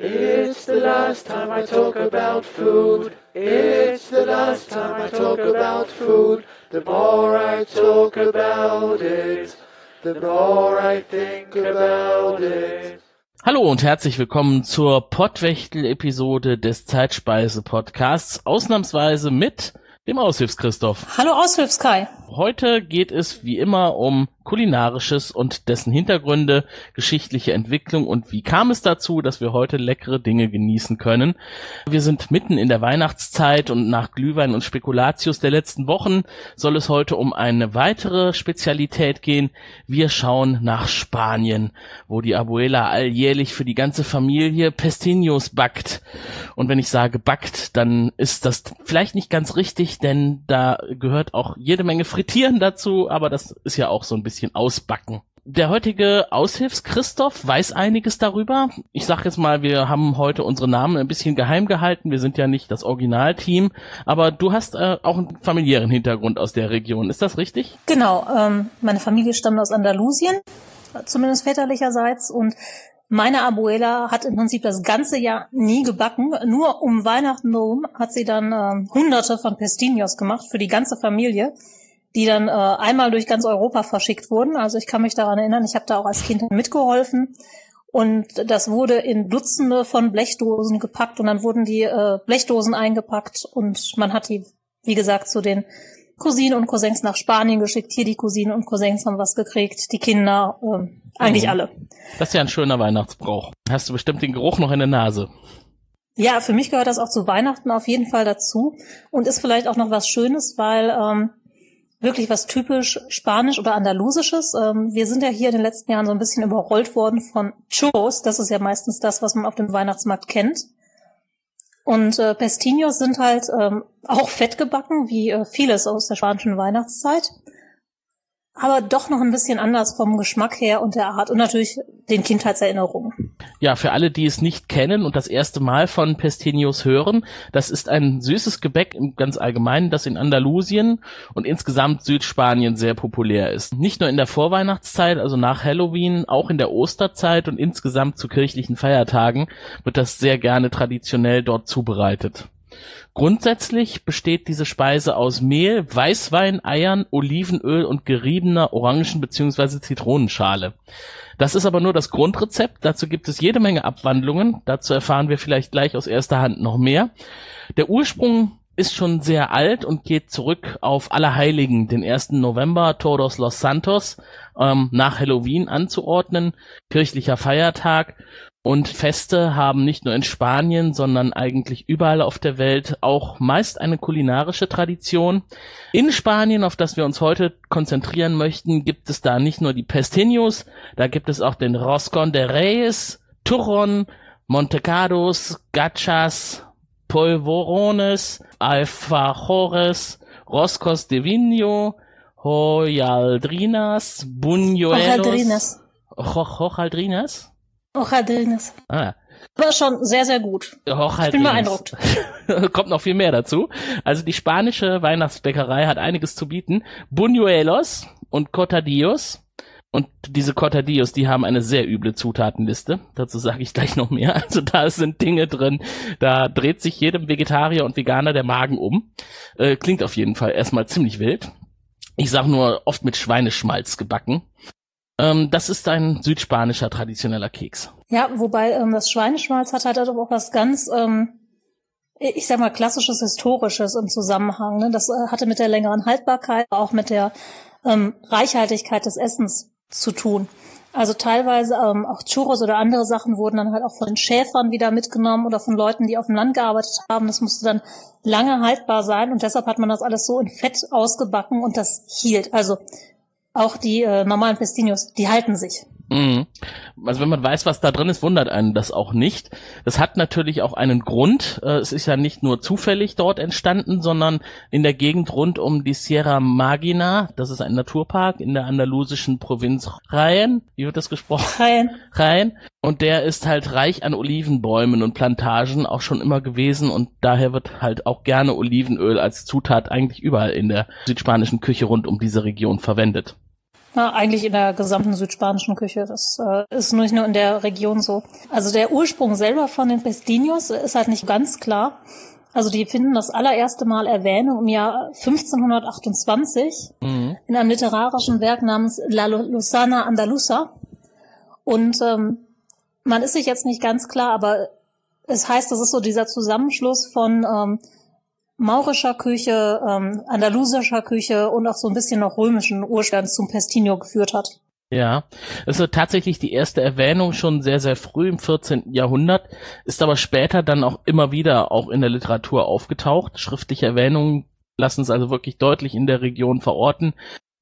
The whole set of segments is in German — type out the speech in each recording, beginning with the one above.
It's the last time I talk about food. It's the last time I talk about food. The more I talk about it, the more I think about it. Hallo und herzlich willkommen zur Pottwechtel-Episode des Zeitspeise-Podcasts. Ausnahmsweise mit dem Aushilfs-Christoph. Hallo Aushilfs-Kai. Heute geht es wie immer um kulinarisches und dessen Hintergründe, geschichtliche Entwicklung und wie kam es dazu, dass wir heute leckere Dinge genießen können. Wir sind mitten in der Weihnachtszeit und nach Glühwein und Spekulatius der letzten Wochen soll es heute um eine weitere Spezialität gehen. Wir schauen nach Spanien, wo die Abuela alljährlich für die ganze Familie Pestiños backt. Und wenn ich sage backt, dann ist das vielleicht nicht ganz richtig, denn da gehört auch jede Menge Frittieren dazu, aber das ist ja auch so ein bisschen ausbacken. Der heutige Aushilfs Christoph weiß einiges darüber. Ich sag jetzt mal, wir haben heute unsere Namen ein bisschen geheim gehalten. Wir sind ja nicht das Originalteam, aber du hast äh, auch einen familiären Hintergrund aus der Region. Ist das richtig? Genau. Ähm, meine Familie stammt aus Andalusien, zumindest väterlicherseits und meine Abuela hat im Prinzip das ganze Jahr nie gebacken. Nur um Weihnachten herum hat sie dann ähm, hunderte von Pestinos gemacht für die ganze Familie die dann äh, einmal durch ganz Europa verschickt wurden. Also ich kann mich daran erinnern, ich habe da auch als Kind mitgeholfen. Und das wurde in Dutzende von Blechdosen gepackt und dann wurden die äh, Blechdosen eingepackt und man hat die, wie gesagt, zu den Cousinen und Cousins nach Spanien geschickt. Hier die Cousinen und Cousins haben was gekriegt, die Kinder, äh, eigentlich mhm. alle. Das ist ja ein schöner Weihnachtsbrauch. Hast du bestimmt den Geruch noch in der Nase. Ja, für mich gehört das auch zu Weihnachten auf jeden Fall dazu und ist vielleicht auch noch was Schönes, weil ähm, wirklich was typisch Spanisch oder Andalusisches. Ähm, wir sind ja hier in den letzten Jahren so ein bisschen überrollt worden von Churros. Das ist ja meistens das, was man auf dem Weihnachtsmarkt kennt. Und äh, Pestinos sind halt ähm, auch fett gebacken, wie äh, vieles aus der spanischen Weihnachtszeit aber doch noch ein bisschen anders vom Geschmack her und der Art und natürlich den Kindheitserinnerungen. Ja, für alle, die es nicht kennen und das erste Mal von Pestiños hören, das ist ein süßes Gebäck im ganz allgemeinen, das in Andalusien und insgesamt Südspanien sehr populär ist. Nicht nur in der Vorweihnachtszeit, also nach Halloween, auch in der Osterzeit und insgesamt zu kirchlichen Feiertagen wird das sehr gerne traditionell dort zubereitet. Grundsätzlich besteht diese Speise aus Mehl, Weißwein, Eiern, Olivenöl und geriebener Orangen- bzw. Zitronenschale. Das ist aber nur das Grundrezept. Dazu gibt es jede Menge Abwandlungen. Dazu erfahren wir vielleicht gleich aus erster Hand noch mehr. Der Ursprung ist schon sehr alt und geht zurück auf Allerheiligen, den 1. November, Todos los Santos, ähm, nach Halloween anzuordnen, kirchlicher Feiertag und Feste haben nicht nur in Spanien, sondern eigentlich überall auf der Welt auch meist eine kulinarische Tradition. In Spanien, auf das wir uns heute konzentrieren möchten, gibt es da nicht nur die Pestiños, da gibt es auch den Roscon de Reyes, Turron, Montecados, Gachas, Polvorones, Alfajores, Roscos de Vino, Hoyaldrinas, Buñuelos. Hojaldrinas? Hojaldrinas. Ah. War schon sehr, sehr gut. Ich bin beeindruckt. Kommt noch viel mehr dazu. Also die spanische Weihnachtsbäckerei hat einiges zu bieten. Buñuelos und Cotadillos. Und diese Cortadillos, die haben eine sehr üble Zutatenliste. Dazu sage ich gleich noch mehr. Also da sind Dinge drin, da dreht sich jedem Vegetarier und Veganer der Magen um. Äh, klingt auf jeden Fall erstmal ziemlich wild. Ich sag nur oft mit Schweineschmalz gebacken. Ähm, das ist ein südspanischer traditioneller Keks. Ja, wobei ähm, das Schweineschmalz hat halt auch was ganz, ähm, ich sag mal, klassisches Historisches im Zusammenhang. Ne? Das äh, hatte mit der längeren Haltbarkeit, auch mit der ähm, Reichhaltigkeit des Essens zu tun. Also teilweise ähm, auch Churros oder andere Sachen wurden dann halt auch von den Schäfern wieder mitgenommen oder von Leuten, die auf dem Land gearbeitet haben. Das musste dann lange haltbar sein und deshalb hat man das alles so in Fett ausgebacken und das hielt. Also auch die äh, normalen Pestinos, die halten sich. Mhm. Also wenn man weiß, was da drin ist, wundert einen das auch nicht. Das hat natürlich auch einen Grund. Äh, es ist ja nicht nur zufällig dort entstanden, sondern in der Gegend rund um die Sierra Magina. Das ist ein Naturpark in der andalusischen Provinz Jaén. Wie wird das gesprochen? Jaén. Jaén. Und der ist halt reich an Olivenbäumen und Plantagen auch schon immer gewesen und daher wird halt auch gerne Olivenöl als Zutat eigentlich überall in der südspanischen Küche rund um diese Region verwendet. Na, eigentlich in der gesamten südspanischen Küche. Das äh, ist nicht nur in der Region so. Also der Ursprung selber von den Pestinos ist halt nicht ganz klar. Also die finden das allererste Mal Erwähnung im Jahr 1528 mhm. in einem literarischen Werk namens La Lusana Andalusa. Und ähm, man ist sich jetzt nicht ganz klar, aber es heißt, das ist so dieser Zusammenschluss von ähm, maurischer Küche, ähm, andalusischer Küche und auch so ein bisschen noch römischen Urstand zum Pestino geführt hat. Ja, es ist tatsächlich die erste Erwähnung schon sehr, sehr früh im 14. Jahrhundert, ist aber später dann auch immer wieder auch in der Literatur aufgetaucht. Schriftliche Erwähnungen lassen es also wirklich deutlich in der Region verorten.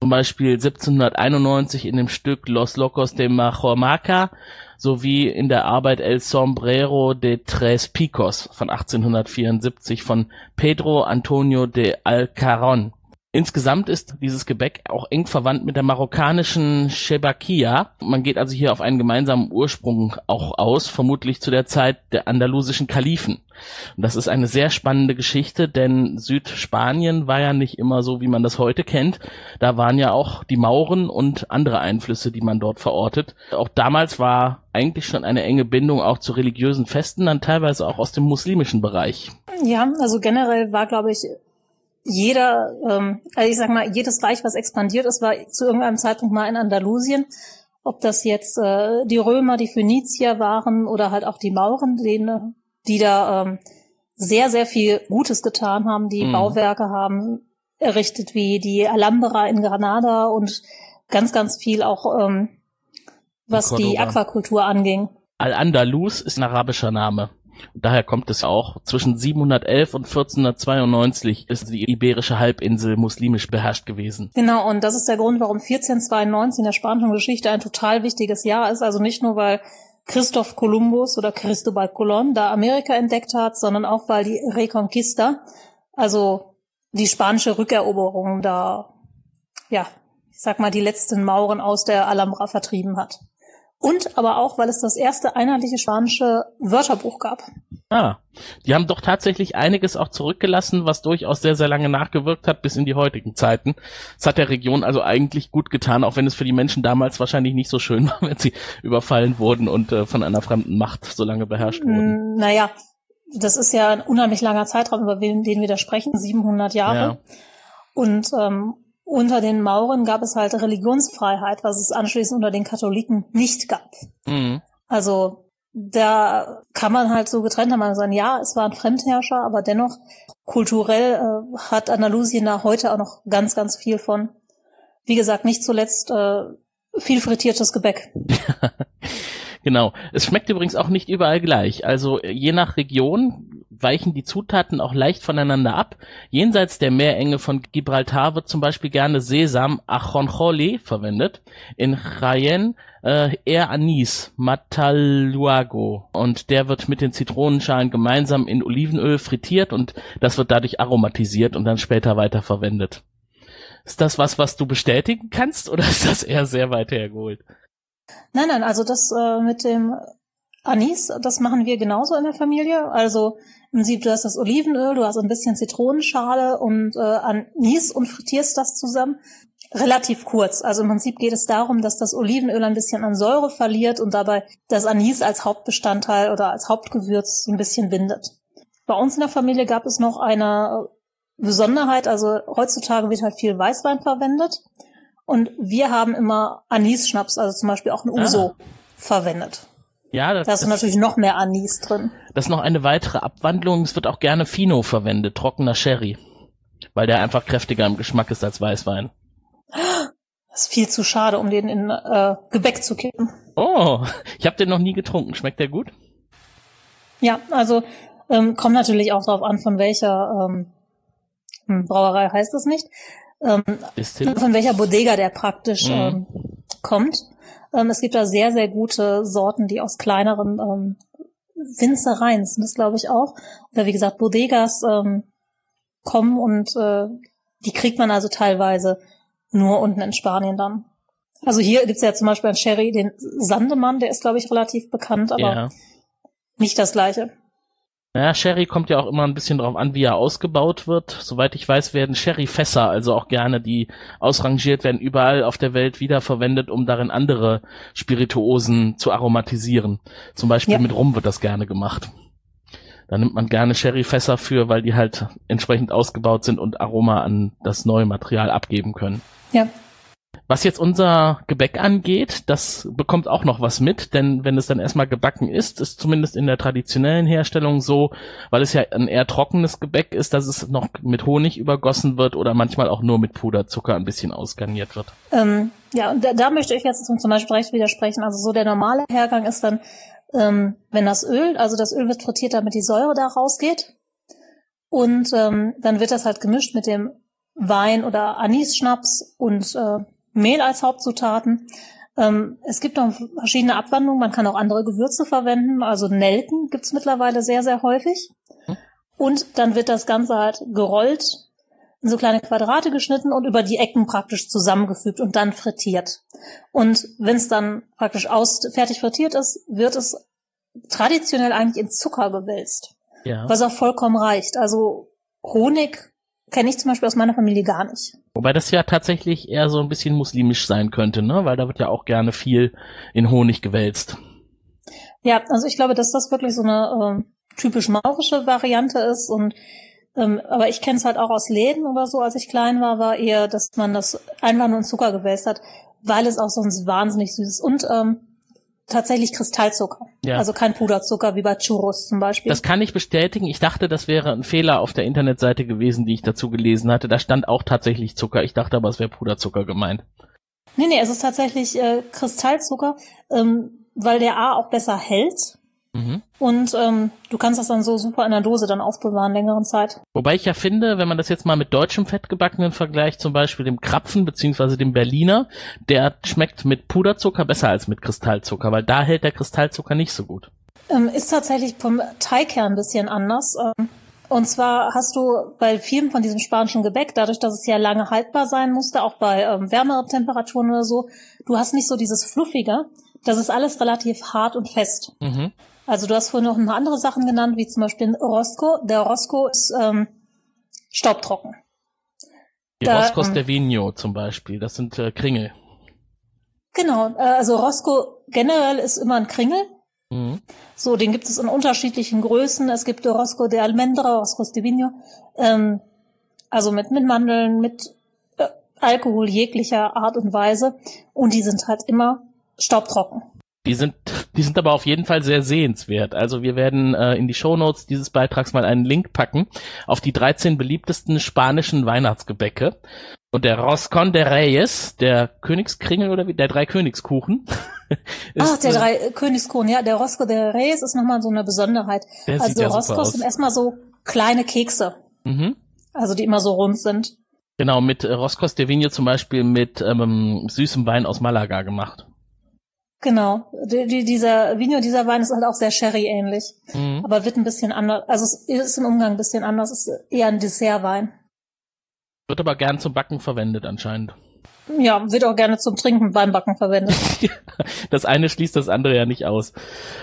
Zum Beispiel 1791 in dem Stück Los Locos de Majormaca sowie in der Arbeit El Sombrero de Tres Picos von 1874 von Pedro Antonio de Alcaron. Insgesamt ist dieses Gebäck auch eng verwandt mit der marokkanischen Shebakia. Man geht also hier auf einen gemeinsamen Ursprung auch aus, vermutlich zu der Zeit der andalusischen Kalifen. Und das ist eine sehr spannende Geschichte, denn Südspanien war ja nicht immer so, wie man das heute kennt. Da waren ja auch die Mauren und andere Einflüsse, die man dort verortet. Auch damals war eigentlich schon eine enge Bindung auch zu religiösen Festen, dann teilweise auch aus dem muslimischen Bereich. Ja, also generell war, glaube ich, jeder, ähm, also ich sag mal, jedes Reich, was expandiert ist, war zu irgendeinem Zeitpunkt mal in Andalusien. Ob das jetzt äh, die Römer, die Phönizier waren oder halt auch die Mauren, denen, die da ähm, sehr, sehr viel Gutes getan haben, die mhm. Bauwerke haben errichtet wie die Alhambra in Granada und ganz, ganz viel auch, ähm, was die Aquakultur anging. Al-Andalus ist ein arabischer Name. Daher kommt es auch. Zwischen 711 und 1492 ist die iberische Halbinsel muslimisch beherrscht gewesen. Genau, und das ist der Grund, warum 1492 in der spanischen Geschichte ein total wichtiges Jahr ist. Also nicht nur, weil Christoph Kolumbus oder Cristobal Colon da Amerika entdeckt hat, sondern auch, weil die Reconquista, also die spanische Rückeroberung da, ja, ich sag mal, die letzten Mauren aus der Alhambra vertrieben hat. Und aber auch, weil es das erste einheitliche spanische Wörterbuch gab. Ah, die haben doch tatsächlich einiges auch zurückgelassen, was durchaus sehr, sehr lange nachgewirkt hat bis in die heutigen Zeiten. Es hat der Region also eigentlich gut getan, auch wenn es für die Menschen damals wahrscheinlich nicht so schön war, wenn sie überfallen wurden und äh, von einer fremden Macht so lange beherrscht wurden. Mm, naja, das ist ja ein unheimlich langer Zeitraum, über den wir da sprechen, 700 Jahre. Ja. Und ähm, unter den Mauren gab es halt Religionsfreiheit, was es anschließend unter den Katholiken nicht gab. Mhm. Also da kann man halt so getrennt haben, sagen, ja, es waren Fremdherrscher, aber dennoch kulturell äh, hat Andalusien da heute auch noch ganz, ganz viel von. Wie gesagt, nicht zuletzt äh, viel frittiertes Gebäck. genau. Es schmeckt übrigens auch nicht überall gleich. Also je nach Region weichen die Zutaten auch leicht voneinander ab. Jenseits der Meerenge von Gibraltar wird zum Beispiel gerne Sesam Ajonjoli verwendet. In Jaén äh, eher Anis Mataluago und der wird mit den Zitronenschalen gemeinsam in Olivenöl frittiert und das wird dadurch aromatisiert und dann später weiterverwendet. Ist das was, was du bestätigen kannst oder ist das eher sehr weit hergeholt? Nein, nein, also das äh, mit dem Anis, das machen wir genauso in der Familie. Also im Prinzip, du hast das Olivenöl, du hast ein bisschen Zitronenschale und äh, Anis und frittierst das zusammen. Relativ kurz. Also im Prinzip geht es darum, dass das Olivenöl ein bisschen an Säure verliert und dabei das Anis als Hauptbestandteil oder als Hauptgewürz so ein bisschen bindet. Bei uns in der Familie gab es noch eine Besonderheit. Also heutzutage wird halt viel Weißwein verwendet. Und wir haben immer Anis-Schnaps, also zum Beispiel auch ein Uso, ah. verwendet. Ja, das, da ist natürlich noch mehr Anis drin. Das ist noch eine weitere Abwandlung. Es wird auch gerne Fino verwendet, trockener Sherry. Weil der einfach kräftiger im Geschmack ist als Weißwein. Das ist viel zu schade, um den in äh, Gebäck zu kippen. Oh, ich habe den noch nie getrunken. Schmeckt der gut? Ja, also ähm, kommt natürlich auch darauf an, von welcher ähm, hm, Brauerei heißt es nicht. Ähm, von welcher Bodega der praktisch mhm. ähm, kommt. Ähm, es gibt da sehr, sehr gute Sorten, die aus kleineren ähm, Winzereien sind das, glaube ich, auch. Oder wie gesagt, Bodegas ähm, kommen und äh, die kriegt man also teilweise nur unten in Spanien dann. Also hier gibt's ja zum Beispiel einen Sherry, den Sandemann, der ist, glaube ich, relativ bekannt, aber ja. nicht das gleiche. Naja, Sherry kommt ja auch immer ein bisschen drauf an, wie er ausgebaut wird. Soweit ich weiß, werden Sherry-Fässer, also auch gerne, die ausrangiert werden, überall auf der Welt wiederverwendet, um darin andere Spirituosen zu aromatisieren. Zum Beispiel ja. mit Rum wird das gerne gemacht. Da nimmt man gerne Sherry-Fässer für, weil die halt entsprechend ausgebaut sind und Aroma an das neue Material abgeben können. Ja, was jetzt unser Gebäck angeht, das bekommt auch noch was mit, denn wenn es dann erstmal gebacken ist, ist zumindest in der traditionellen Herstellung so, weil es ja ein eher trockenes Gebäck ist, dass es noch mit Honig übergossen wird oder manchmal auch nur mit Puderzucker ein bisschen ausgarniert wird. Ähm, ja, und da, da möchte ich jetzt zum Beispiel recht widersprechen. Also so der normale Hergang ist dann, ähm, wenn das Öl, also das Öl wird frittiert, damit die Säure da rausgeht. Und ähm, dann wird das halt gemischt mit dem Wein oder Anis-Schnaps und äh, Mehl als Hauptzutaten. Ähm, es gibt noch verschiedene Abwandlungen. Man kann auch andere Gewürze verwenden. Also Nelken gibt's mittlerweile sehr, sehr häufig. Hm. Und dann wird das Ganze halt gerollt, in so kleine Quadrate geschnitten und über die Ecken praktisch zusammengefügt und dann frittiert. Und wenn es dann praktisch aus fertig frittiert ist, wird es traditionell eigentlich in Zucker gewälzt. Ja. Was auch vollkommen reicht. Also Honig kenne ich zum Beispiel aus meiner Familie gar nicht. Wobei das ja tatsächlich eher so ein bisschen muslimisch sein könnte, ne? Weil da wird ja auch gerne viel in Honig gewälzt. Ja, also ich glaube, dass das wirklich so eine äh, typisch maurische Variante ist und ähm, aber ich kenne es halt auch aus Läden oder so, als ich klein war, war eher, dass man das einfach nur in Zucker gewälzt hat, weil es auch sonst wahnsinnig süß ist. Und ähm, tatsächlich Kristallzucker. Ja. Also kein Puderzucker wie bei Churros zum Beispiel. Das kann ich bestätigen. Ich dachte, das wäre ein Fehler auf der Internetseite gewesen, die ich dazu gelesen hatte. Da stand auch tatsächlich Zucker. Ich dachte aber, es wäre Puderzucker gemeint. Nee, nee, es ist tatsächlich äh, Kristallzucker, ähm, weil der A auch besser hält. Mhm. Und ähm, du kannst das dann so super in der Dose dann aufbewahren, längeren Zeit. Wobei ich ja finde, wenn man das jetzt mal mit deutschem Fettgebackenen vergleicht, zum Beispiel dem Krapfen beziehungsweise dem Berliner, der schmeckt mit Puderzucker besser als mit Kristallzucker, weil da hält der Kristallzucker nicht so gut. Ähm, ist tatsächlich vom Teig her ein bisschen anders. Ähm, und zwar hast du bei vielen von diesem spanischen Gebäck, dadurch, dass es ja lange haltbar sein musste, auch bei ähm, wärmeren Temperaturen oder so, du hast nicht so dieses Fluffige. Das ist alles relativ hart und fest. Mhm. Also du hast vorhin noch ein paar andere Sachen genannt, wie zum Beispiel Rosco. Der Rosco ist ähm, staubtrocken. Die da, Roscos ähm, de Vino zum Beispiel, das sind äh, Kringel. Genau, äh, also Rosco generell ist immer ein Kringel. Mhm. So, den gibt es in unterschiedlichen Größen. Es gibt Rosco de Almendra, Roscos de Vino. Ähm, also mit, mit Mandeln, mit äh, Alkohol jeglicher Art und Weise. Und die sind halt immer staubtrocken. Die sind, die sind aber auf jeden Fall sehr sehenswert. Also wir werden äh, in die Shownotes dieses Beitrags mal einen Link packen auf die 13 beliebtesten spanischen Weihnachtsgebäcke. Und der Roscon de Reyes, der Königskringel oder wie, der drei Königskuchen. ist, Ach, der drei Königskuchen, ja, der Rosco de Reyes ist nochmal so eine Besonderheit. Der also ja Roscos sind erstmal so kleine Kekse. Mhm. Also die immer so rund sind. Genau, mit äh, Roscos de Vigne zum Beispiel mit ähm, süßem Wein aus Malaga gemacht. Genau. Die, die, dieser Vino, dieser Wein ist halt auch sehr Sherry-ähnlich. Mhm. Aber wird ein bisschen anders. Also es ist im Umgang ein bisschen anders. Es ist eher ein Dessertwein. Wird aber gern zum Backen verwendet anscheinend. Ja, wird auch gerne zum Trinken beim Backen verwendet. das eine schließt das andere ja nicht aus.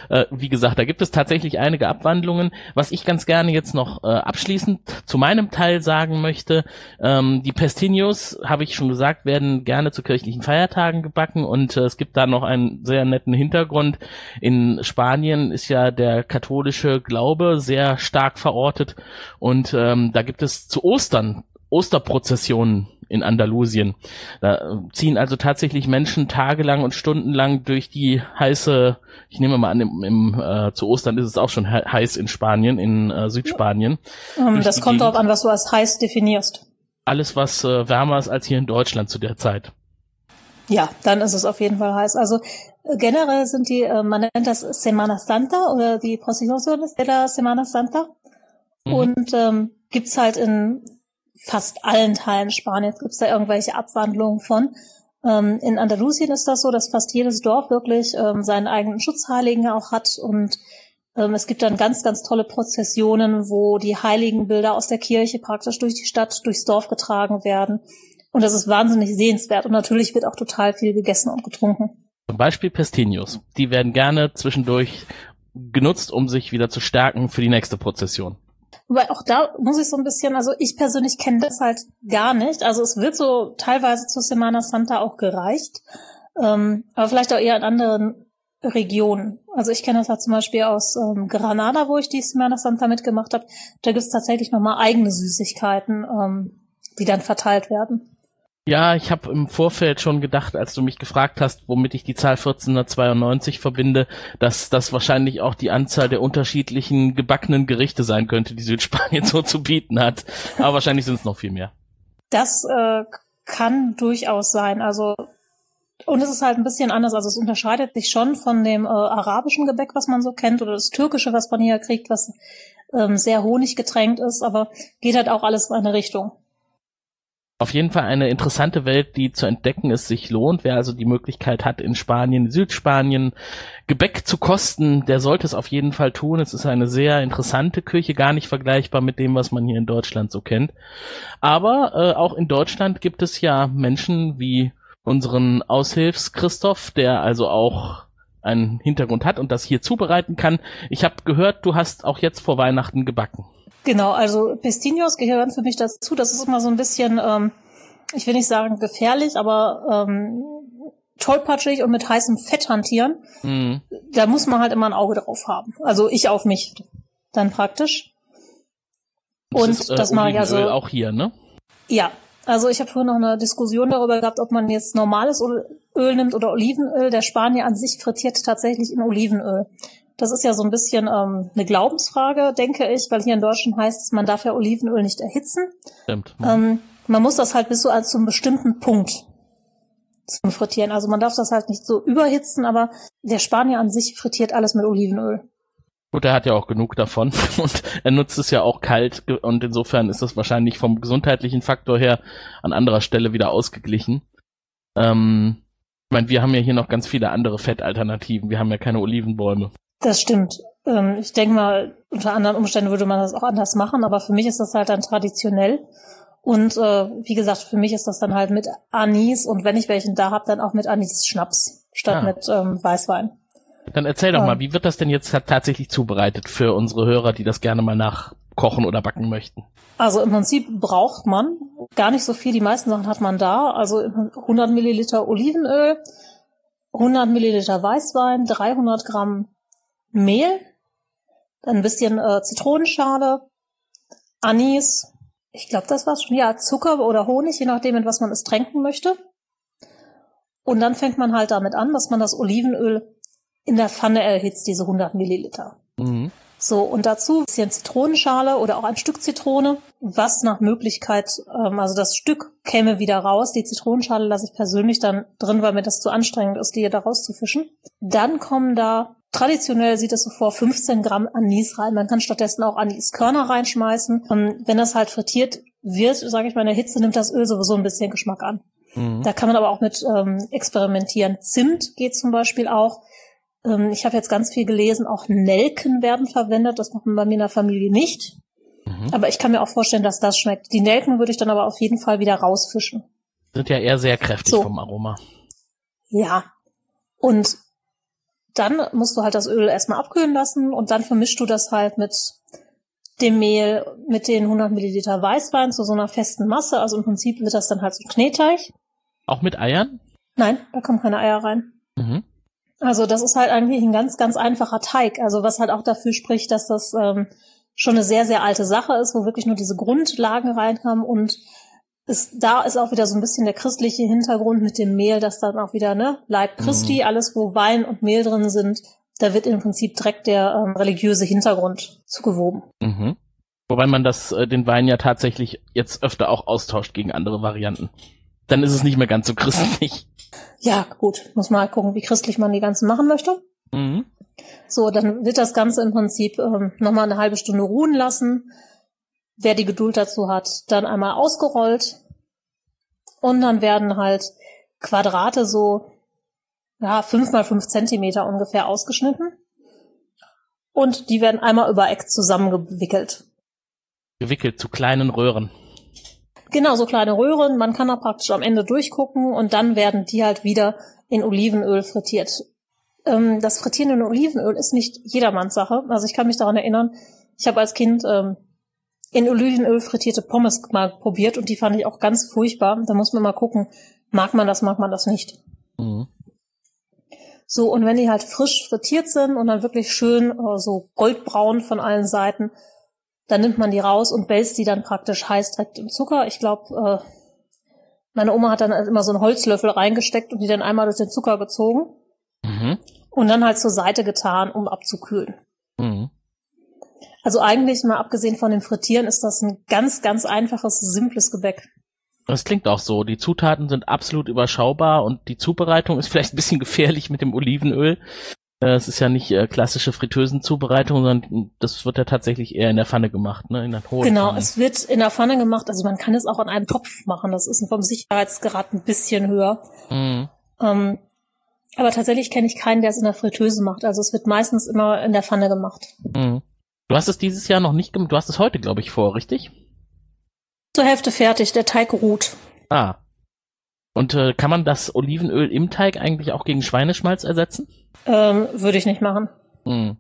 Äh, wie gesagt, da gibt es tatsächlich einige Abwandlungen. Was ich ganz gerne jetzt noch äh, abschließend zu meinem Teil sagen möchte, ähm, die Pestinos, habe ich schon gesagt, werden gerne zu kirchlichen Feiertagen gebacken und äh, es gibt da noch einen sehr netten Hintergrund. In Spanien ist ja der katholische Glaube sehr stark verortet und ähm, da gibt es zu Ostern Osterprozessionen in Andalusien. Da ziehen also tatsächlich Menschen tagelang und stundenlang durch die heiße, ich nehme mal an, im, im äh, zu Ostern ist es auch schon he heiß in Spanien, in äh, Südspanien. Um, ähm, das kommt darauf an, was du als heiß definierst. Alles, was äh, wärmer ist als hier in Deutschland zu der Zeit. Ja, dann ist es auf jeden Fall heiß. Also äh, generell sind die, äh, man nennt das Semana Santa oder die Procesiones de la Semana Santa. Mhm. Und ähm, gibt's halt in fast allen Teilen Spaniens gibt es da irgendwelche Abwandlungen von. Ähm, in Andalusien ist das so, dass fast jedes Dorf wirklich ähm, seinen eigenen Schutzheiligen auch hat und ähm, es gibt dann ganz, ganz tolle Prozessionen, wo die Heiligenbilder aus der Kirche praktisch durch die Stadt, durchs Dorf getragen werden. Und das ist wahnsinnig sehenswert. Und natürlich wird auch total viel gegessen und getrunken. Zum Beispiel Pestinos. Die werden gerne zwischendurch genutzt, um sich wieder zu stärken für die nächste Prozession. Wobei auch da muss ich so ein bisschen, also ich persönlich kenne das halt gar nicht. Also es wird so teilweise zu Semana Santa auch gereicht, ähm, aber vielleicht auch eher in anderen Regionen. Also ich kenne das halt zum Beispiel aus ähm, Granada, wo ich die Semana Santa mitgemacht habe. Da gibt es tatsächlich nochmal eigene Süßigkeiten, ähm, die dann verteilt werden. Ja, ich habe im Vorfeld schon gedacht, als du mich gefragt hast, womit ich die Zahl 1492 verbinde, dass das wahrscheinlich auch die Anzahl der unterschiedlichen gebackenen Gerichte sein könnte, die Südspanien so zu bieten hat. Aber wahrscheinlich sind es noch viel mehr. Das äh, kann durchaus sein. Also und es ist halt ein bisschen anders. Also es unterscheidet sich schon von dem äh, arabischen Gebäck, was man so kennt, oder das türkische, was man hier kriegt, was ähm, sehr honiggetränkt ist, aber geht halt auch alles in eine Richtung. Auf jeden Fall eine interessante Welt, die zu entdecken es sich lohnt. Wer also die Möglichkeit hat, in Spanien, Südspanien Gebäck zu kosten, der sollte es auf jeden Fall tun. Es ist eine sehr interessante Küche, gar nicht vergleichbar mit dem, was man hier in Deutschland so kennt. Aber äh, auch in Deutschland gibt es ja Menschen wie unseren Aushilfs Christoph, der also auch einen Hintergrund hat und das hier zubereiten kann. Ich habe gehört, du hast auch jetzt vor Weihnachten gebacken. Genau, also Pestinos gehören für mich dazu. Das ist immer so ein bisschen, ähm, ich will nicht sagen gefährlich, aber ähm, tollpatschig und mit heißem Fett hantieren. Mhm. Da muss man halt immer ein Auge drauf haben. Also ich auf mich dann praktisch. Das und ist, äh, das mache ich also auch hier, ne? Ja, also ich habe vorhin noch eine Diskussion darüber gehabt, ob man jetzt normales Öl nimmt oder Olivenöl. Der Spanier an sich frittiert tatsächlich in Olivenöl. Das ist ja so ein bisschen ähm, eine Glaubensfrage, denke ich, weil hier in Deutschland heißt es, man darf ja Olivenöl nicht erhitzen. Stimmt. Ähm, man muss das halt bis so als zu einem bestimmten Punkt zum Frittieren. Also man darf das halt nicht so überhitzen, aber der Spanier an sich frittiert alles mit Olivenöl. Gut, er hat ja auch genug davon und er nutzt es ja auch kalt und insofern ist das wahrscheinlich vom gesundheitlichen Faktor her an anderer Stelle wieder ausgeglichen. Ähm, ich meine, wir haben ja hier noch ganz viele andere Fettalternativen. Wir haben ja keine Olivenbäume. Das stimmt. Ähm, ich denke mal, unter anderen Umständen würde man das auch anders machen, aber für mich ist das halt dann traditionell. Und äh, wie gesagt, für mich ist das dann halt mit Anis und wenn ich welchen da habe, dann auch mit Anis-Schnaps statt ah. mit ähm, Weißwein. Dann erzähl doch ähm, mal, wie wird das denn jetzt tatsächlich zubereitet für unsere Hörer, die das gerne mal nachkochen oder backen möchten? Also im Prinzip braucht man gar nicht so viel. Die meisten Sachen hat man da. Also 100 Milliliter Olivenöl, 100 Milliliter Weißwein, 300 Gramm Mehl, dann ein bisschen äh, Zitronenschale, Anis, ich glaube, das war's schon. Ja, Zucker oder Honig, je nachdem, in was man es tränken möchte. Und dann fängt man halt damit an, dass man das Olivenöl in der Pfanne erhitzt, diese 100 Milliliter. Mhm. So, und dazu ein bisschen Zitronenschale oder auch ein Stück Zitrone, was nach Möglichkeit, ähm, also das Stück käme wieder raus. Die Zitronenschale lasse ich persönlich dann drin, weil mir das zu anstrengend ist, die hier da rauszufischen. Dann kommen da Traditionell sieht es so vor 15 Gramm Anis rein. Man kann stattdessen auch Aniskörner reinschmeißen. Ähm, wenn das halt frittiert wird, sage ich mal, in der Hitze nimmt das Öl sowieso ein bisschen Geschmack an. Mhm. Da kann man aber auch mit ähm, experimentieren. Zimt geht zum Beispiel auch. Ähm, ich habe jetzt ganz viel gelesen, auch Nelken werden verwendet. Das macht man bei mir in der Familie nicht. Mhm. Aber ich kann mir auch vorstellen, dass das schmeckt. Die Nelken würde ich dann aber auf jeden Fall wieder rausfischen. Sind ja eher sehr kräftig so. vom Aroma. Ja. Und dann musst du halt das Öl erstmal abkühlen lassen und dann vermischst du das halt mit dem Mehl, mit den 100 Milliliter Weißwein zu so einer festen Masse. Also im Prinzip wird das dann halt so Knetteig. Auch mit Eiern? Nein, da kommen keine Eier rein. Mhm. Also das ist halt eigentlich ein ganz, ganz einfacher Teig. Also was halt auch dafür spricht, dass das ähm, schon eine sehr, sehr alte Sache ist, wo wirklich nur diese Grundlagen reinkamen und ist, da ist auch wieder so ein bisschen der christliche Hintergrund mit dem Mehl, dass dann auch wieder, ne, Leib Christi, mhm. alles wo Wein und Mehl drin sind, da wird im Prinzip direkt der ähm, religiöse Hintergrund zugewoben. Mhm. Wobei man das, äh, den Wein ja tatsächlich jetzt öfter auch austauscht gegen andere Varianten. Dann ist es nicht mehr ganz so christlich. Ja, gut. Muss mal gucken, wie christlich man die ganzen machen möchte. Mhm. So, dann wird das Ganze im Prinzip ähm, nochmal eine halbe Stunde ruhen lassen wer die Geduld dazu hat, dann einmal ausgerollt und dann werden halt Quadrate so ja fünf mal fünf Zentimeter ungefähr ausgeschnitten und die werden einmal über Eck zusammengewickelt. Gewickelt zu kleinen Röhren. Genau, so kleine Röhren. Man kann da praktisch am Ende durchgucken und dann werden die halt wieder in Olivenöl frittiert. Ähm, das Frittieren in Olivenöl ist nicht jedermanns Sache. Also ich kann mich daran erinnern, ich habe als Kind ähm, in Olivenöl frittierte Pommes mal probiert und die fand ich auch ganz furchtbar. Da muss man mal gucken, mag man das, mag man das nicht. Mhm. So, und wenn die halt frisch frittiert sind und dann wirklich schön äh, so goldbraun von allen Seiten, dann nimmt man die raus und wälzt die dann praktisch heiß direkt im Zucker. Ich glaube, äh, meine Oma hat dann halt immer so einen Holzlöffel reingesteckt und die dann einmal durch den Zucker gezogen mhm. und dann halt zur Seite getan, um abzukühlen. Mhm. Also eigentlich mal abgesehen von dem Frittieren ist das ein ganz, ganz einfaches, simples Gebäck. Das klingt auch so. Die Zutaten sind absolut überschaubar und die Zubereitung ist vielleicht ein bisschen gefährlich mit dem Olivenöl. Äh, es ist ja nicht äh, klassische Fritteusenzubereitung, sondern das wird ja tatsächlich eher in der Pfanne gemacht, ne? In der hohen Genau, Pfanne. es wird in der Pfanne gemacht. Also man kann es auch an einem Topf machen. Das ist vom Sicherheitsgrad ein bisschen höher. Mhm. Ähm, aber tatsächlich kenne ich keinen, der es in der Fritteuse macht. Also es wird meistens immer in der Pfanne gemacht. Mhm. Du hast es dieses Jahr noch nicht gemacht. Du hast es heute, glaube ich, vor, richtig? Zur Hälfte fertig. Der Teig ruht. Ah, und äh, kann man das Olivenöl im Teig eigentlich auch gegen Schweineschmalz ersetzen? Ähm, würde ich nicht machen. Hm.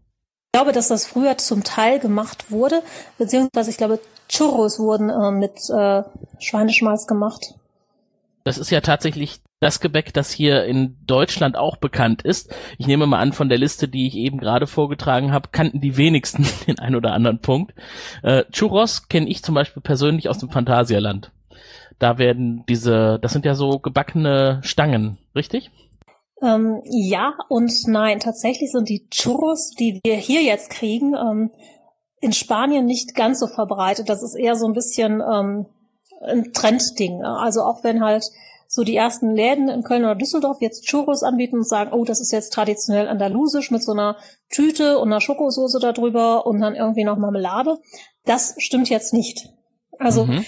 Ich glaube, dass das früher zum Teil gemacht wurde, beziehungsweise ich glaube, Churros wurden äh, mit äh, Schweineschmalz gemacht. Das ist ja tatsächlich das Gebäck, das hier in Deutschland auch bekannt ist. Ich nehme mal an, von der Liste, die ich eben gerade vorgetragen habe, kannten die wenigsten den ein oder anderen Punkt. Äh, Churros kenne ich zum Beispiel persönlich aus dem Phantasialand. Da werden diese, das sind ja so gebackene Stangen, richtig? Ähm, ja und nein. Tatsächlich sind die Churros, die wir hier jetzt kriegen, ähm, in Spanien nicht ganz so verbreitet. Das ist eher so ein bisschen ähm, ein Trendding. Also auch wenn halt so die ersten Läden in Köln oder Düsseldorf jetzt Churros anbieten und sagen, oh, das ist jetzt traditionell andalusisch mit so einer Tüte und einer Schokosoße darüber und dann irgendwie noch Marmelade. Das stimmt jetzt nicht. Also mhm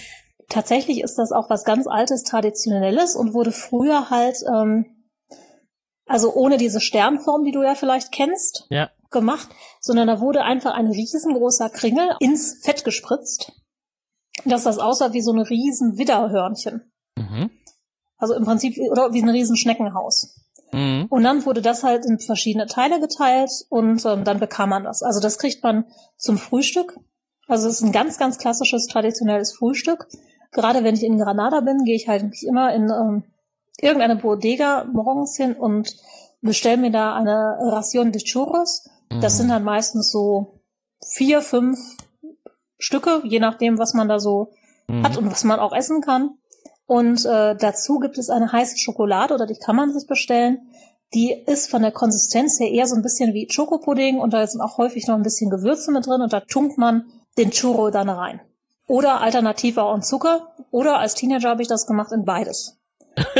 tatsächlich ist das auch was ganz Altes, Traditionelles und wurde früher halt, ähm, also ohne diese Sternform, die du ja vielleicht kennst, ja. gemacht, sondern da wurde einfach ein riesengroßer Kringel ins Fett gespritzt, dass das aussah wie so eine riesen Widderhörnchen. Mhm. Also im Prinzip, oder wie ein riesen Schneckenhaus. Mhm. Und dann wurde das halt in verschiedene Teile geteilt und ähm, dann bekam man das. Also das kriegt man zum Frühstück. Also es ist ein ganz, ganz klassisches, traditionelles Frühstück gerade wenn ich in Granada bin, gehe ich halt immer in ähm, irgendeine Bodega morgens hin und bestelle mir da eine Ration de Churros. Mhm. Das sind dann meistens so vier, fünf Stücke, je nachdem, was man da so mhm. hat und was man auch essen kann. Und äh, dazu gibt es eine heiße Schokolade oder die kann man sich bestellen. Die ist von der Konsistenz her eher so ein bisschen wie Schokopudding und da sind auch häufig noch ein bisschen Gewürze mit drin und da tunkt man den Churro dann rein. Oder alternativ auch in Zucker. Oder als Teenager habe ich das gemacht in beides.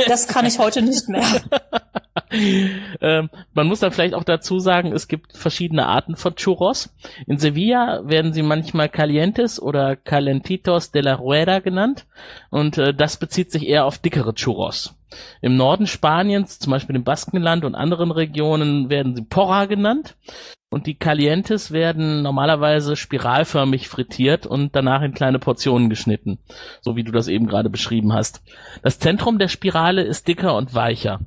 Das kann ich heute nicht mehr. ähm, man muss dann vielleicht auch dazu sagen, es gibt verschiedene Arten von Churros. In Sevilla werden sie manchmal Calientes oder Calentitos de la Rueda genannt und äh, das bezieht sich eher auf dickere Churros. Im Norden Spaniens, zum Beispiel im Baskenland und anderen Regionen, werden sie Porra genannt und die Calientes werden normalerweise spiralförmig frittiert und danach in kleine Portionen geschnitten, so wie du das eben gerade beschrieben hast. Das Zentrum der Spirale ist dicker und weicher.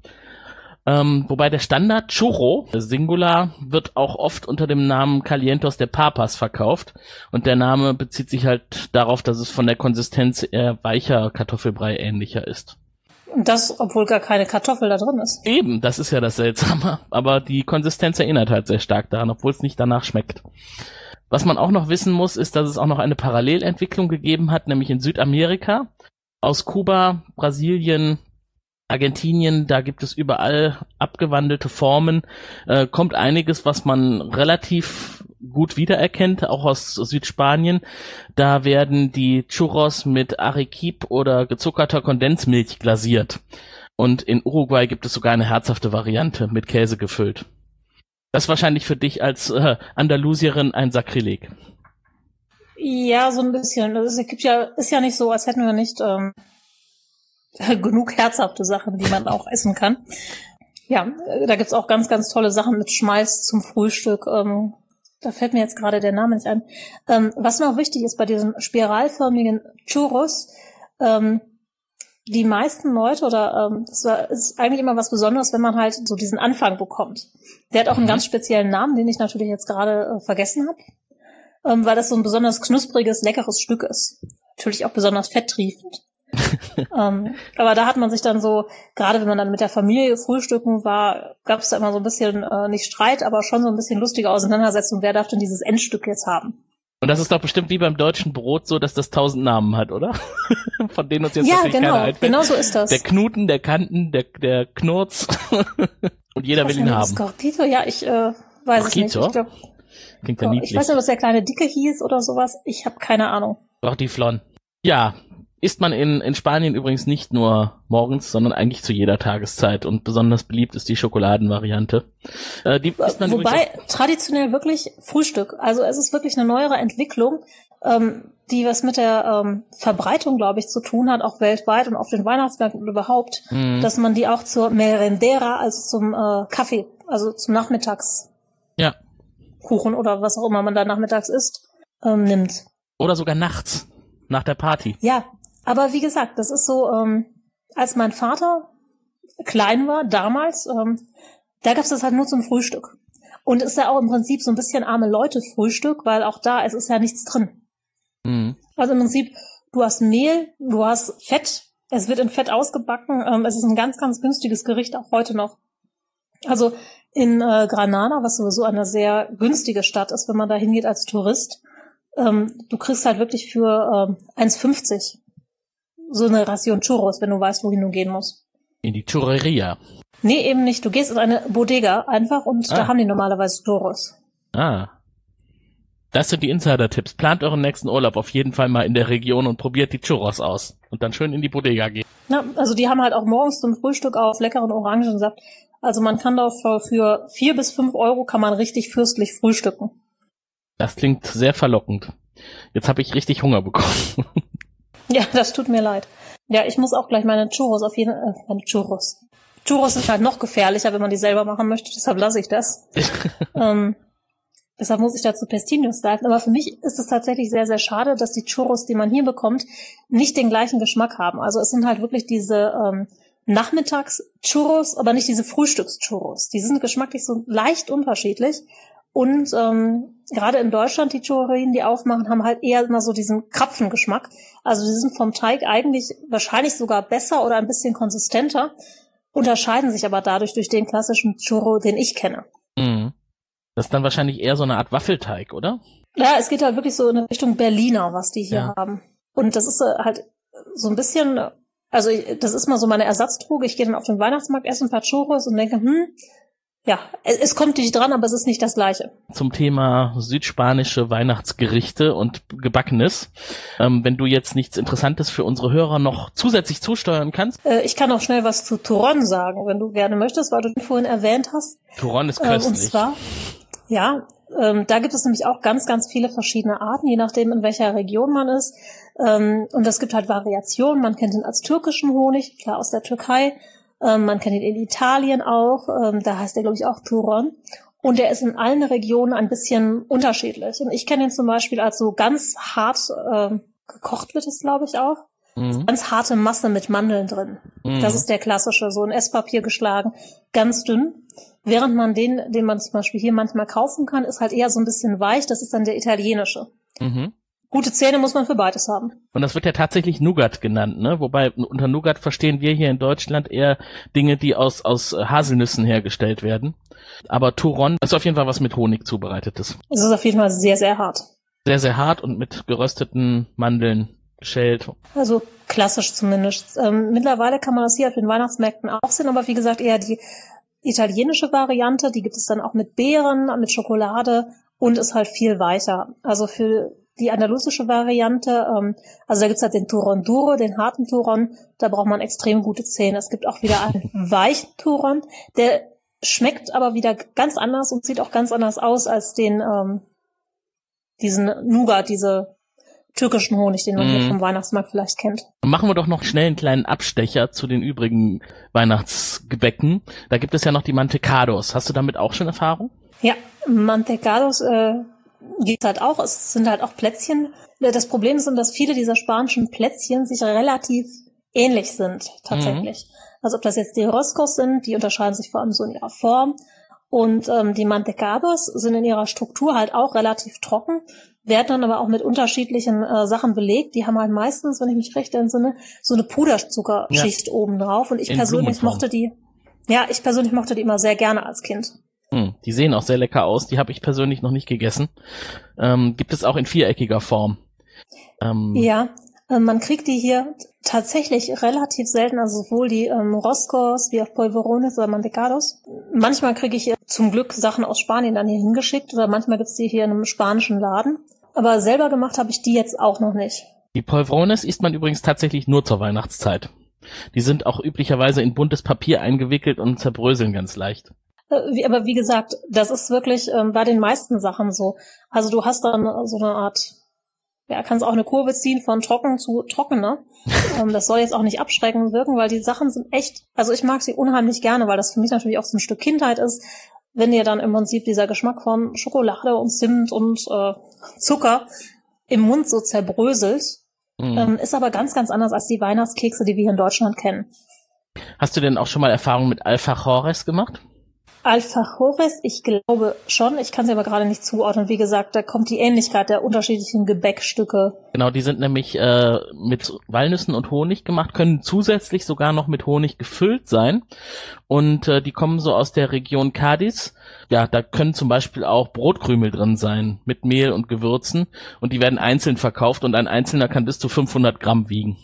Ähm, wobei der Standard Churro, Singular, wird auch oft unter dem Namen Calientos de Papas verkauft. Und der Name bezieht sich halt darauf, dass es von der Konsistenz eher weicher Kartoffelbrei ähnlicher ist. Und das, obwohl gar keine Kartoffel da drin ist. Eben, das ist ja das Seltsame. Aber die Konsistenz erinnert halt sehr stark daran, obwohl es nicht danach schmeckt. Was man auch noch wissen muss, ist, dass es auch noch eine Parallelentwicklung gegeben hat, nämlich in Südamerika. Aus Kuba, Brasilien, Argentinien, da gibt es überall abgewandelte Formen, äh, kommt einiges, was man relativ gut wiedererkennt, auch aus Südspanien. Da werden die Churros mit Arequipe oder gezuckerter Kondensmilch glasiert. Und in Uruguay gibt es sogar eine herzhafte Variante mit Käse gefüllt. Das ist wahrscheinlich für dich als äh, Andalusierin ein Sakrileg. Ja, so ein bisschen. Es gibt ja, ist ja nicht so, als hätten wir nicht ähm, genug herzhafte Sachen, die man auch essen kann. Ja, da gibt's auch ganz, ganz tolle Sachen mit Schmalz zum Frühstück. Ähm, da fällt mir jetzt gerade der Name nicht ein. Ähm, was noch wichtig ist bei diesen spiralförmigen Churros, ähm, die meisten Leute oder ähm, es war, ist eigentlich immer was Besonderes, wenn man halt so diesen Anfang bekommt. Der hat auch einen Mhm. ganz speziellen Namen, den ich natürlich jetzt gerade äh, vergessen habe, ähm, weil das so ein besonders knuspriges, leckeres Stück ist. Natürlich auch besonders fetttriefend. Ähm, aber da hat man sich dann so, gerade wenn man dann mit der Familie frühstücken war, gab es da immer so ein bisschen, äh, nicht Streit, aber schon so ein bisschen lustige Auseinandersetzung, wer darf denn dieses Endstück jetzt haben. Und das ist doch bestimmt wie beim deutschen Brot so, dass das tausend Namen hat, oder? Von denen uns jetzt ja, natürlich keiner genau, einfällt. genau so ist das. Der Knuten, der Kanten, der, der Knurz. Und jeder will ihn haben. Scortito, ja, ich äh, weiß es nicht. Ich, glaub, Klingt ja ich niedlich. weiß nicht, was der kleine Dicke hieß oder sowas. Ich habe keine Ahnung. Doch die Flon. Ja, isst man in, in Spanien übrigens nicht nur morgens, sondern eigentlich zu jeder Tageszeit. Und besonders beliebt ist die Schokoladenvariante. Äh, die isst man Wobei traditionell wirklich Frühstück. Also es ist wirklich eine neuere Entwicklung, ähm, die was mit der ähm, Verbreitung, glaube ich, zu tun hat, auch weltweit und auf den Weihnachtsmärkten überhaupt, Mhm. dass man die auch zur Merendera, also zum äh, Kaffee, also zum Nachmittagskuchen ja. oder was auch immer man da nachmittags isst, ähm, nimmt. Oder sogar nachts, nach der Party. Ja, aber wie gesagt, das ist so, ähm, als mein Vater klein war, damals, ähm, da gab's das halt nur zum Frühstück. Und ist ja auch im Prinzip so ein bisschen arme Leute Frühstück, weil auch da, es ist ja nichts drin. Mhm. Also im Prinzip, du hast Mehl, du hast Fett, es wird in Fett ausgebacken, ähm, es ist ein ganz, ganz günstiges Gericht, auch heute noch. Also in äh, Granada, was sowieso eine sehr günstige Stadt ist, wenn man da hingeht als Tourist, ähm, du kriegst halt wirklich für ähm, 1,50 so eine Ration Churros, wenn du weißt, wohin du gehen musst. In die Churreria. Nee, eben nicht. Du gehst in eine Bodega einfach und Ah. da haben die normalerweise Churros. Ah. Das sind die Insider-Tipps. Plant euren nächsten Urlaub auf jeden Fall mal in der Region und probiert die Churros aus. Und dann schön in die Bodega gehen. Na, also die haben halt auch morgens zum Frühstück auf leckeren Orangensaft. Also man kann da für, vier bis fünf Euro kann man richtig fürstlich frühstücken. Das klingt sehr verlockend. Jetzt habe ich richtig Hunger bekommen. Ja, das tut mir leid. Ja, ich muss auch gleich meine Churros auf jeden äh, meine Churros. Churros sind halt noch gefährlicher, wenn man die selber machen möchte, deshalb lasse ich das. ähm, deshalb muss ich dazu Pestinos greifen. Aber für mich ist es tatsächlich sehr, sehr schade, dass die Churros, die man hier bekommt, nicht den gleichen Geschmack haben. Also es sind halt wirklich diese ähm, Nachmittags-Churros, aber nicht diese Frühstücks-Churros. Die sind geschmacklich so leicht unterschiedlich. Und ähm, gerade in Deutschland, die Churrien, die aufmachen, haben halt eher immer so diesen Krapfengeschmack. Also die sind vom Teig eigentlich wahrscheinlich sogar besser oder ein bisschen konsistenter, unterscheiden sich aber dadurch durch den klassischen Churro, den ich kenne. Mhm. Das ist dann wahrscheinlich eher so eine Art Waffelteig, oder? Ja, es geht halt wirklich so in Richtung Berliner, was die hier Ja. haben. Und das ist äh, halt so ein bisschen, also ich- das ist mal so meine Ersatzdroge. Ich gehe dann auf den Weihnachtsmarkt, esse ein paar Churros und denke, hm, ja, es, kommt nicht dran, aber es ist nicht das Gleiche. Zum Thema südspanische Weihnachtsgerichte und Gebackenes. Ähm, wenn du jetzt nichts Interessantes für unsere Hörer noch zusätzlich zusteuern kannst. Äh, ich kann auch schnell was zu Turon sagen, wenn du gerne möchtest, weil du vorhin erwähnt hast. Turon ist Ähm, köstlich. und zwar, ja, ähm, da gibt es nämlich auch ganz, ganz viele verschiedene Arten, je nachdem, in welcher Region man ist. Ähm, und es gibt halt Variationen. Man kennt ihn als türkischen Honig, klar aus der Türkei. Ähm, man kennt ihn in Italien auch. Ähm, da heißt er, glaube ich, auch Turon. Und der ist in allen Regionen ein bisschen unterschiedlich. Und ich kenne ihn zum Beispiel als so ganz hart ähm, gekocht wird es, glaube ich, auch. mhm. Ganz harte Masse mit Mandeln drin. Mhm. Das ist der klassische, so ein Esspapier geschlagen, ganz dünn. Während man den, den man zum Beispiel hier manchmal kaufen kann, ist halt eher so ein bisschen weich. Das ist dann der italienische. Mhm. Gute Zähne muss man für beides haben. Und das wird ja tatsächlich Nougat genannt, ne? Wobei unter Nougat verstehen wir hier in Deutschland eher Dinge, die aus, aus äh, Haselnüssen hergestellt werden. Aber Turon ist auf jeden Fall was mit Honig zubereitetes. Es ist auf jeden Fall sehr, sehr hart. Sehr, sehr hart und mit gerösteten Mandeln geschält. Also klassisch zumindest. Ähm, mittlerweile kann man das hier auf den Weihnachtsmärkten auch sehen, aber wie gesagt eher die italienische Variante. Die gibt es dann auch mit Beeren, mit Schokolade und ist halt viel weicher. Also für die andalusische Variante, ähm, also da gibt's halt den Turon Duro, den harten Turon, da braucht man extrem gute Zähne. Es gibt auch wieder einen weichen Turon, der schmeckt aber wieder ganz anders und sieht auch ganz anders aus als den ähm, diesen Nougat, diese türkischen Honig, den man hier Mhm. vom Weihnachtsmarkt vielleicht kennt. Machen wir doch noch schnell einen kleinen Abstecher zu den übrigen Weihnachtsgebäcken. Da gibt es ja noch die Mantecados. Hast du damit auch schon Erfahrung? Ja, Mantecados äh, gibt's halt auch. Es sind halt auch Plätzchen. Das Problem ist, dass viele dieser spanischen Plätzchen sich relativ ähnlich sind, tatsächlich. Mhm. Also ob das jetzt die Roscos sind, die unterscheiden sich vor allem so in ihrer Form. Und ähm, die Mantecados sind in ihrer Struktur halt auch relativ trocken, werden dann aber auch mit unterschiedlichen äh, Sachen belegt. Die haben halt meistens, wenn ich mich recht entsinne, so eine Puderzuckerschicht ja. oben drauf. Und ich in persönlich mochte die, ja, ich persönlich mochte die immer sehr gerne als Kind. Hm, die sehen auch sehr lecker aus. Die habe ich persönlich noch nicht gegessen. Ähm, gibt es auch in viereckiger Form. Ähm, ja, äh, man kriegt die hier tatsächlich relativ selten, also sowohl die ähm, Roscos wie auch Polverones oder Mantecados. Manchmal kriege ich zum Glück Sachen aus Spanien dann hier hingeschickt oder manchmal gibt's die hier in einem spanischen Laden. Aber selber gemacht habe ich die jetzt auch noch nicht. Die Polverones isst man übrigens tatsächlich nur zur Weihnachtszeit. Die sind auch üblicherweise in buntes Papier eingewickelt und zerbröseln ganz leicht. Äh, aber wie gesagt, das ist wirklich ähm, bei den meisten Sachen so. Also du hast dann so eine Art ja, kannst auch eine Kurve ziehen von trocken zu trockener. ähm, das soll jetzt auch nicht abschreckend wirken, weil die Sachen sind echt, also ich mag sie unheimlich gerne, weil das für mich natürlich auch so ein Stück Kindheit ist, wenn dir dann im Prinzip dieser Geschmack von Schokolade und Zimt und äh, Zucker im Mund so zerbröselt. Mhm. Ähm, ist aber ganz, ganz anders als die Weihnachtskekse, die wir hier in Deutschland kennen. Hast du denn auch schon mal Erfahrungen mit Alfajores gemacht? Alfajores, ich glaube schon. Ich kann sie aber gerade nicht zuordnen. Wie gesagt, da kommt die Ähnlichkeit der unterschiedlichen Gebäckstücke. Genau, die sind nämlich äh, mit Walnüssen und Honig gemacht, können zusätzlich sogar noch mit Honig gefüllt sein. Und äh, die kommen so aus der Region Cadiz. Ja, da können zum Beispiel auch Brotkrümel drin sein mit Mehl und Gewürzen. Und die werden einzeln verkauft und ein einzelner kann bis zu 500 Gramm wiegen.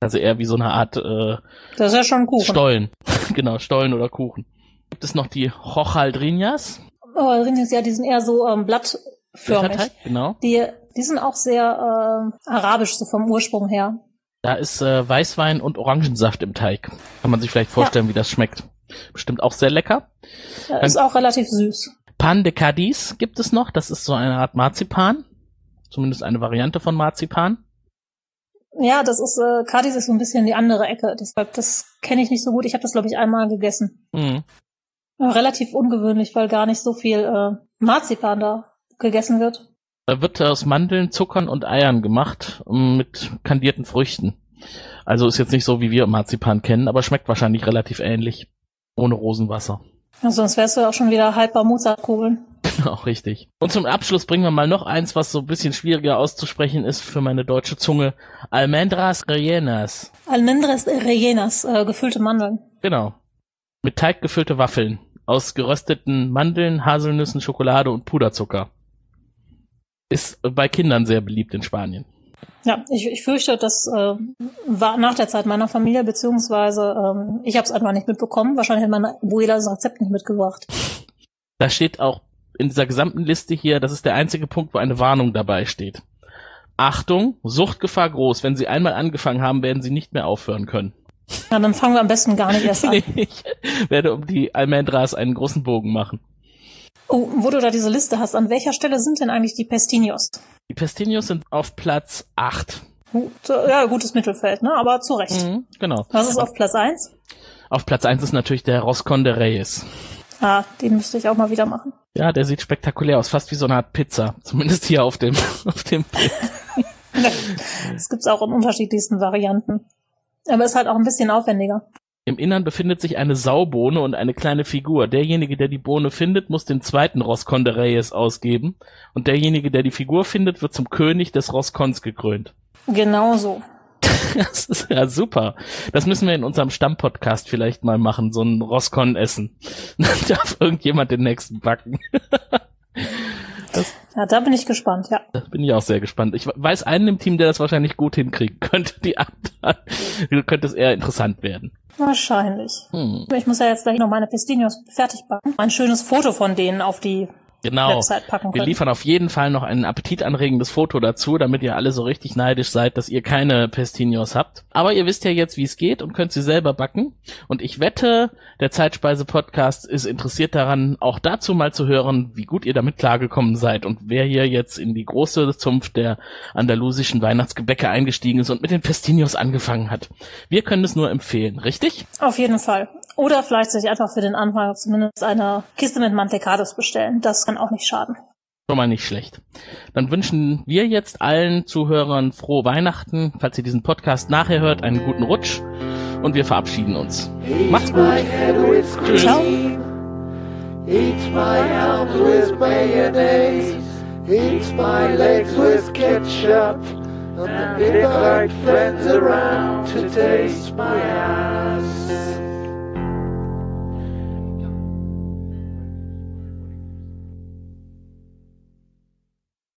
Also eher wie so eine Art äh, das ist ja schon Kuchen. Stollen. genau, Stollen oder Kuchen gibt es noch die Hochaldrinias. Oh, Aldrinias, ja, die sind eher so ähm, blattförmig. genau. Die, die sind auch sehr äh, arabisch, so vom Ursprung her. Da ist äh, Weißwein und Orangensaft im Teig. Kann man sich vielleicht vorstellen, ja. wie das schmeckt. Bestimmt auch sehr lecker. Ja, ist auch relativ süß. Pan de Cadiz gibt es noch. Das ist so eine Art Marzipan. Zumindest eine Variante von Marzipan. Ja, das ist, äh, Cadiz ist so ein bisschen die andere Ecke. Deshalb, das kenne ich nicht so gut. Ich habe das, glaube ich, einmal gegessen. Mhm. Relativ ungewöhnlich, weil gar nicht so viel äh, Marzipan da gegessen wird. Da wird aus Mandeln, Zuckern und Eiern gemacht mit kandierten Früchten. Also ist jetzt nicht so, wie wir Marzipan kennen, aber schmeckt wahrscheinlich relativ ähnlich. Ohne Rosenwasser. Ja, sonst wärst du ja auch schon wieder haltbar Mozartkugeln. Genau, richtig. Und zum Abschluss bringen wir mal noch eins, was so ein bisschen schwieriger auszusprechen ist für meine deutsche Zunge. Almendras rellenas. Almendras rellenas, äh, gefüllte Mandeln. Genau. Mit Teig gefüllte Waffeln aus gerösteten Mandeln, Haselnüssen, Schokolade und Puderzucker. Ist bei Kindern sehr beliebt in Spanien. Ja, ich, ich fürchte, das äh, war nach der Zeit meiner Familie, beziehungsweise ähm, ich habe es einfach nicht mitbekommen. Wahrscheinlich hat meine Abuela das Rezept nicht mitgebracht. Da steht auch in dieser gesamten Liste hier, das ist der einzige Punkt, wo eine Warnung dabei steht. Achtung, Suchtgefahr groß. Wenn Sie einmal angefangen haben, werden Sie nicht mehr aufhören können. Ja, dann fangen wir am besten gar nicht erst an. ich werde um die Almendras einen großen Bogen machen. Oh, wo du da diese Liste hast, an welcher Stelle sind denn eigentlich die Pestinios? Die Pestinios sind auf Platz 8. Ja, gutes Mittelfeld, ne? Aber zu Recht. Mhm, genau. Was ist auf Platz 1? Auf Platz 1 ist natürlich der Roscon de Reyes. Ah, den müsste ich auch mal wieder machen. Ja, der sieht spektakulär aus, fast wie so eine Art Pizza. Zumindest hier auf dem, auf dem Bild. das gibt's auch in unterschiedlichsten Varianten. Aber ist halt auch ein bisschen aufwendiger. Im Innern befindet sich eine Saubohne und eine kleine Figur. Derjenige, der die Bohne findet, muss den zweiten Roscon de Reyes ausgeben. Und derjenige, der die Figur findet, wird zum König des Roscons gekrönt. Genau so. Das ist ja super. Das müssen wir in unserem Stammpodcast vielleicht mal machen, so ein Roscon essen. Dann darf irgendjemand den nächsten backen. Ja, da bin ich gespannt, ja. Da bin ich auch sehr gespannt. Ich weiß einen im Team, der das wahrscheinlich gut hinkriegen könnte. Die anderen könnte es eher interessant werden. Wahrscheinlich. Hm. Ich muss ja jetzt gleich noch meine Pestinios fertig backen. Ein schönes Foto von denen auf die genau. Website packen können. Wir liefern auf jeden Fall noch ein appetitanregendes Foto dazu, damit ihr alle so richtig neidisch seid, dass ihr keine Pestinios habt. Aber ihr wisst ja jetzt, wie es geht und könnt sie selber backen. Und ich wette, der Zeitspeise-Podcast ist interessiert daran, auch dazu mal zu hören, wie gut ihr damit klargekommen seid und wer hier jetzt in die große Zunft der andalusischen Weihnachtsgebäcke eingestiegen ist und mit den Pestinios angefangen hat. Wir können es nur empfehlen, richtig? Auf jeden Fall. Oder vielleicht sich einfach für den Anfang zumindest eine Kiste mit Mantecados bestellen. Das kann auch nicht schaden. Schon mal nicht schlecht. Dann wünschen wir jetzt allen Zuhörern frohe Weihnachten. Falls ihr diesen Podcast nachher hört, einen guten Rutsch. Und wir verabschieden uns. Macht's gut. Ciao. Eats my arms with mayonnaise. Eats my legs with ketchup. And invite friends around to taste my ass.